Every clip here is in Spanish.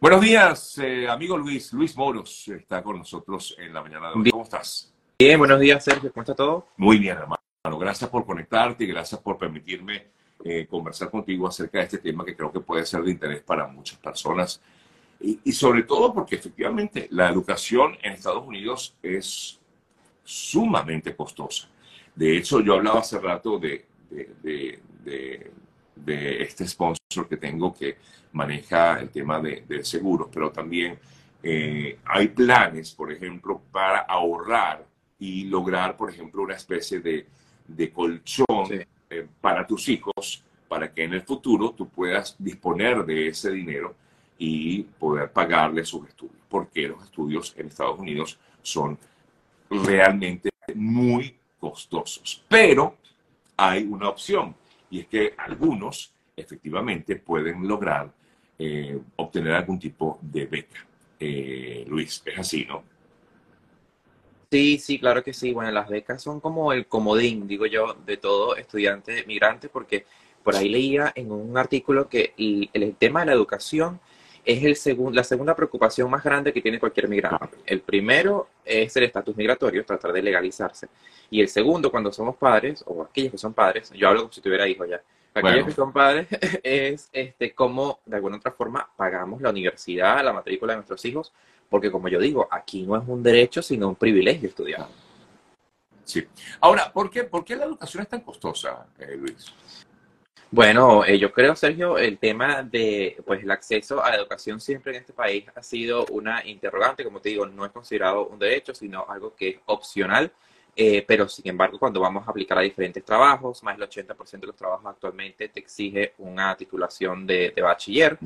Buenos días, eh, amigo Luis. Luis Moros está con nosotros en la mañana de hoy. ¿Cómo estás? Bien, buenos días, Sergio. ¿Cómo está todo? Muy bien, hermano. Gracias por conectarte y gracias por permitirme eh, conversar contigo acerca de este tema que creo que puede ser de interés para muchas personas. Y, y sobre todo porque efectivamente la educación en Estados Unidos es sumamente costosa. De hecho, yo hablaba hace rato de, de, de, de de este sponsor que tengo que maneja el tema de, de seguros, pero también eh, hay planes, por ejemplo, para ahorrar y lograr, por ejemplo, una especie de, de colchón Sí. eh, para tus hijos, para que en el futuro tú puedas disponer de ese dinero y poder pagarle sus estudios, porque los estudios en Estados Unidos son realmente muy costosos. Pero hay una opción y es que algunos efectivamente pueden lograr eh, obtener algún tipo de beca. Eh, Luis, es así, ¿no? Sí, sí, claro que sí. Bueno, las becas son como el comodín, digo yo, de todo estudiante migrante, porque por ahí leía en un artículo que el, el tema de la educación es el segun- la segunda preocupación más grande que tiene cualquier migrante. El primero es el estatus migratorio, tratar de legalizarse. Y el segundo, cuando somos padres, o aquellos que son padres, yo hablo como si tuviera hijos ya, aquellos Bueno. que son padres, es este, cómo de alguna otra forma pagamos la universidad, la matrícula de nuestros hijos, porque como yo digo, aquí no es un derecho, sino un privilegio estudiar. Sí. Ahora, ¿por qué, por qué la educación es tan costosa, eh, Luis? Bueno, eh, yo creo, Sergio, el tema de, pues, el acceso a la educación siempre en este país ha sido una interrogante, como te digo, no es considerado un derecho, sino algo que es opcional, eh, pero sin embargo, cuando vamos a aplicar a diferentes trabajos, más del 80% de los trabajos actualmente te exige una titulación de, de bachiller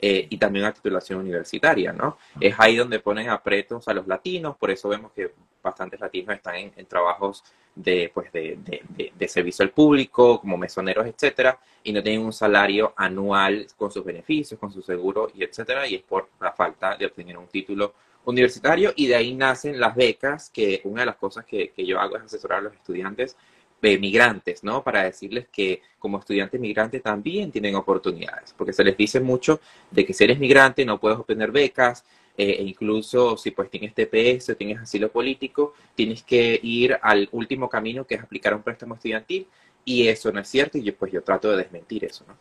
eh, y también una titulación universitaria, ¿no? Es ahí donde ponen apretos a los latinos, por eso vemos que bastantes latinos están en, en trabajos de, pues, de, de- de- de servicio al público, como mesoneros, etcétera, y no tienen un salario anual con sus beneficios, con su seguro y etcétera, y es por la falta de obtener un título universitario, y de ahí nacen las becas, que una de las cosas que, que yo hago es asesorar a los estudiantes eh, migrantes, ¿no? Para decirles que como estudiantes migrantes también tienen oportunidades, porque se les dice mucho de que si eres migrante no puedes obtener becas, eh, e incluso si pues tienes TPS o tienes asilo político, tienes que ir al último camino que es aplicar un préstamo estudiantil, y eso no es cierto, y yo, pues yo trato de desmentir eso, ¿no?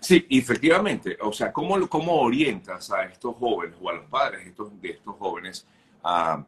Sí, efectivamente. O sea, ¿cómo, ¿cómo orientas a estos jóvenes o a los padres de estos, de estos jóvenes a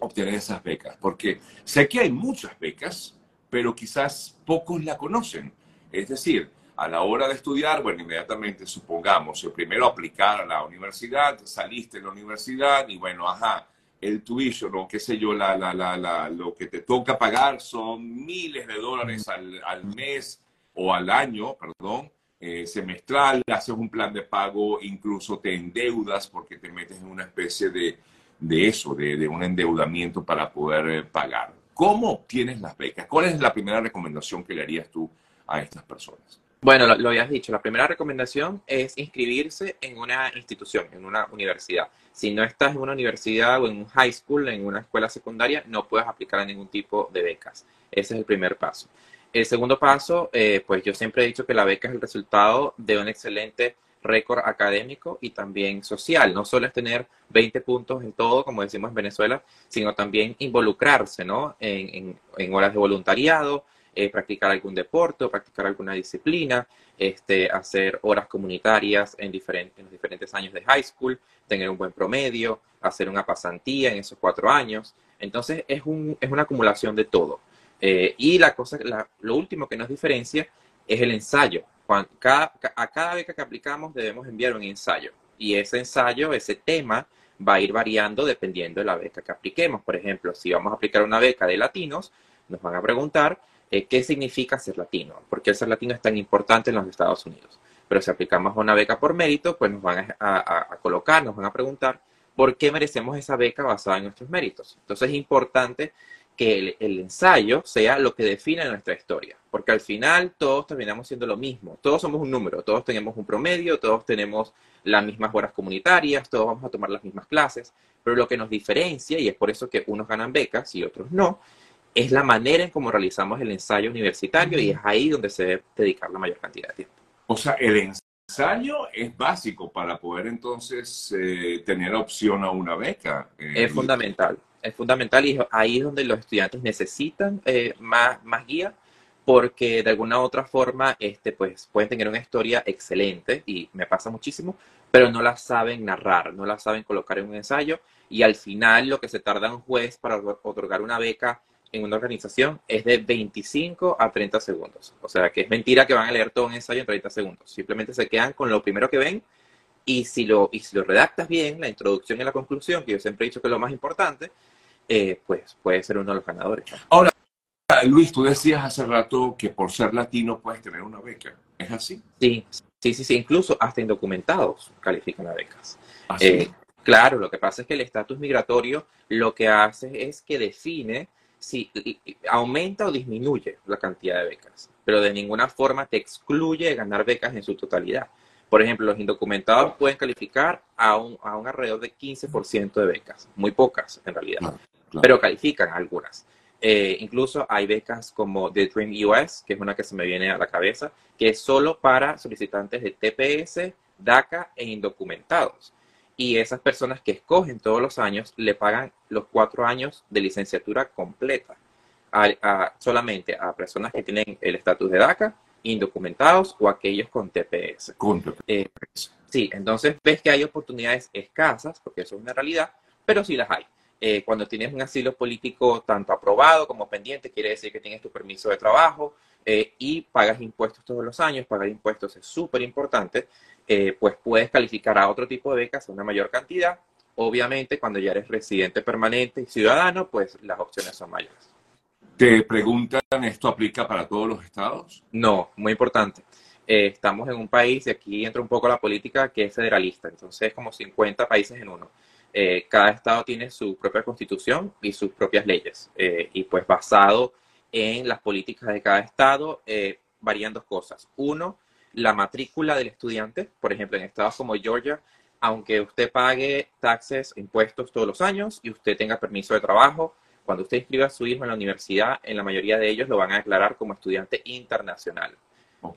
obtener esas becas? Porque sé que hay muchas becas, pero quizás pocos la conocen. Es decir, a la hora de estudiar, bueno, inmediatamente supongamos, el primero aplicar a la universidad, saliste de la universidad y bueno, ajá, el tuition o qué sé yo, la, la, la, la- lo que te toca pagar son miles de dólares al, al mes o al año, perdón, eh, semestral, haces un plan de pago, incluso te endeudas porque te metes en una especie de, de eso, de, de un endeudamiento para poder eh, pagar. ¿Cómo obtienes las becas? ¿Cuál es la primera recomendación que le harías tú a estas personas? Bueno, lo, lo habías dicho, la primera recomendación es inscribirse en una institución, en una universidad. Si no estás en una universidad o en un high school, en una escuela secundaria, no puedes aplicar a ningún tipo de becas. Ese es el primer paso. El segundo paso, eh, pues yo siempre he dicho que la beca es el resultado de un excelente récord académico y también social. No solo es tener 20 puntos en todo, como decimos en Venezuela, sino también involucrarse, ¿no? En, en- horas de voluntariado, eh, practicar algún deporte practicar alguna disciplina, este, hacer horas comunitarias en, en los diferentes años de high school, tener un buen promedio, hacer una pasantía en esos cuatro años. Entonces es, un, es una acumulación de todo. Eh, y la cosa, la- lo último que nos diferencia es el ensayo. Cuan- cada- ca- a cada beca que aplicamos debemos enviar un ensayo. Y ese ensayo, ese tema, va a ir variando dependiendo de la beca que apliquemos. Por ejemplo, si vamos a aplicar una beca de latinos, nos van a preguntar eh, qué significa ser latino, por qué ser latino es tan importante en los Estados Unidos. Pero si aplicamos una beca por mérito, pues nos van a, a- a colocar, nos van a preguntar por qué merecemos esa beca basada en nuestros méritos. Entonces es importante que el, ensayo sea lo que define nuestra historia, porque al final todos terminamos siendo lo mismo, todos somos un número, todos tenemos un promedio, todos tenemos las mismas horas comunitarias, todos vamos a tomar las mismas clases, pero lo que nos diferencia, y es por eso que unos ganan becas y otros no, es la manera en cómo realizamos el ensayo universitario y es ahí donde se debe dedicar la mayor cantidad de tiempo. O sea, el ensayo es básico para poder entonces eh, tener opción a una beca. Eh, es fundamental, es fundamental y ahí es donde los estudiantes necesitan eh, más, más guía porque de alguna u otra forma este, pues, pueden tener una historia excelente y me pasa muchísimo, pero no la saben narrar, no la saben colocar en un ensayo y al final lo que se tarda un juez para otorgar una beca en una organización es de 25 a 30 segundos. O sea, que es mentira que van a leer todo un ensayo en 30 segundos. Simplemente se quedan con lo primero que ven y si lo, y si lo redactas bien, la introducción y la conclusión, que yo siempre he dicho que es lo más importante, eh, pues puede ser uno de los ganadores. Ahora, Luis, tú decías hace rato que por ser latino puedes tener una beca. ¿Es así? Sí, sí, sí, sí. Incluso hasta indocumentados califican a becas. ¿Ah, eh, claro, lo que pasa es que el estatus migratorio lo que hace es que define si aumenta o disminuye la cantidad de becas, pero de ninguna forma te excluye de ganar becas en su totalidad. Por ejemplo, los indocumentados pueden calificar a un, a un alrededor de 15% de becas, muy pocas en realidad, pero califican algunas. Eh, incluso hay becas como The Dream US, que es una que se me viene a la cabeza, que es solo para solicitantes de TPS, DACA e indocumentados y esas personas que escogen todos los años le pagan los cuatro años de licenciatura completa solamente a personas que tienen el estatus de DACA, indocumentados o aquellos con TPS. Con TPS. Eh, sí, entonces ves que hay oportunidades escasas, porque eso es una realidad, pero sí las hay. Eh, cuando tienes un asilo político tanto aprobado como pendiente, quiere decir que tienes tu permiso de trabajo eh, y pagas impuestos todos los años. Pagar impuestos es súper importante. Eh, pues puedes calificar a otro tipo de becas a una mayor cantidad. Obviamente, cuando ya eres residente permanente y ciudadano, pues las opciones son mayores. Te preguntan, ¿esto aplica para todos los estados? No, muy importante. Eh, estamos en un país, y aquí entra un poco la política, que es federalista, entonces es como 50 países en uno. Eh, cada estado tiene su propia constitución y sus propias leyes, y pues basado en las políticas de cada estado, varían dos cosas. Uno, la matrícula del estudiante, por ejemplo, en estados como Georgia, aunque usted pague taxes, impuestos todos los años y usted tenga permiso de trabajo, cuando usted inscriba a su hijo en la universidad, en la mayoría de ellos lo van a declarar como estudiante internacional.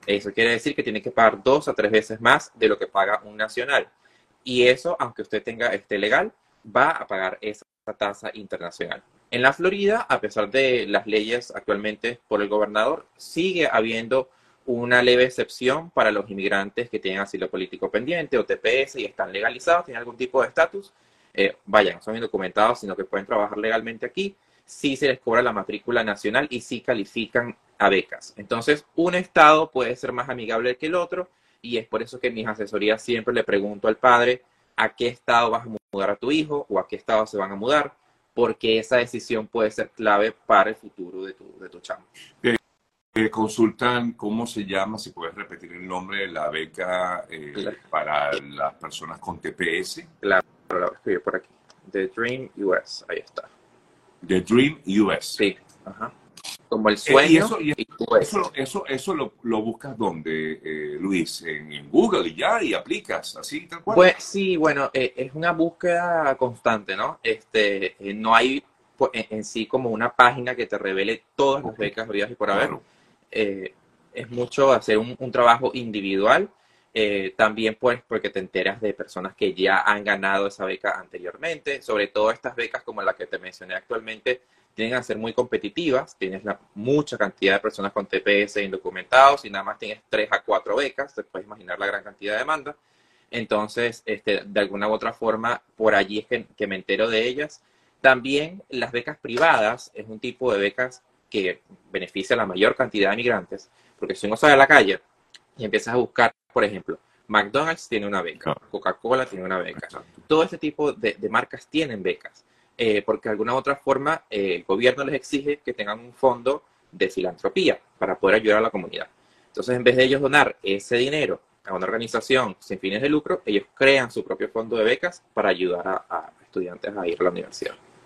Eso quiere decir que tiene que pagar dos a tres veces más de lo que paga un nacional. Y eso, aunque usted tenga este legal, va a pagar esa tasa internacional. En la Florida, a pesar de las leyes actualmente por el gobernador, sigue habiendo una leve excepción para los inmigrantes que tienen asilo político pendiente o TPS y están legalizados, tienen algún tipo de estatus, eh, vayan, son indocumentados, sino que pueden trabajar legalmente aquí, sí se les cobra la matrícula nacional y sí califican a becas. Entonces, un estado puede ser más amigable que el otro y es por eso que en mis asesorías siempre le pregunto al padre a qué estado vas a mudar a tu hijo o a qué estado se van a mudar, porque esa decisión puede ser clave para el futuro de tu, de tu chamo consultan cómo se llama, si puedes repetir el nombre de la beca eh, para las personas con TPS. Claro, lo escribí por aquí. The Dream US, ahí está. The Dream US. Sí, ajá. Como el eh, sueño. y eso, eso, eso, lo, lo, buscas donde, eh, Luis, en, Google y ya, y aplicas, así tal cual. Pues sí, bueno, es una búsqueda constante, ¿no? Este, no hay pues, en, sí como una página que te revele todas las becas habidas y por haber. Eh, es mucho hacer un, trabajo individual. Eh, también pues porque te enteras de personas que ya han ganado esa beca anteriormente, sobre todo estas becas como la que te mencioné actualmente, tienen a ser muy competitivas, tienes la, mucha cantidad de personas con TPS indocumentados y nada más tienes 3 a 4 becas, te puedes imaginar la gran cantidad de demanda. Entonces, este, de alguna u otra forma, por allí es que, que me entero de ellas. También las becas privadas es un tipo de becas que beneficia a la mayor cantidad de migrantes, porque si uno sale a la calle y empiezas a buscar, por ejemplo, McDonald's tiene una beca, Coca-Cola tiene una beca, todo este tipo de, marcas tienen becas, eh, porque de alguna u otra forma eh, el gobierno les exige que tengan un fondo de filantropía para poder ayudar a la comunidad. Entonces, en vez de ellos donar ese dinero a una organización sin fines de lucro, ellos crean su propio fondo de becas para ayudar a estudiantes a ir a la universidad.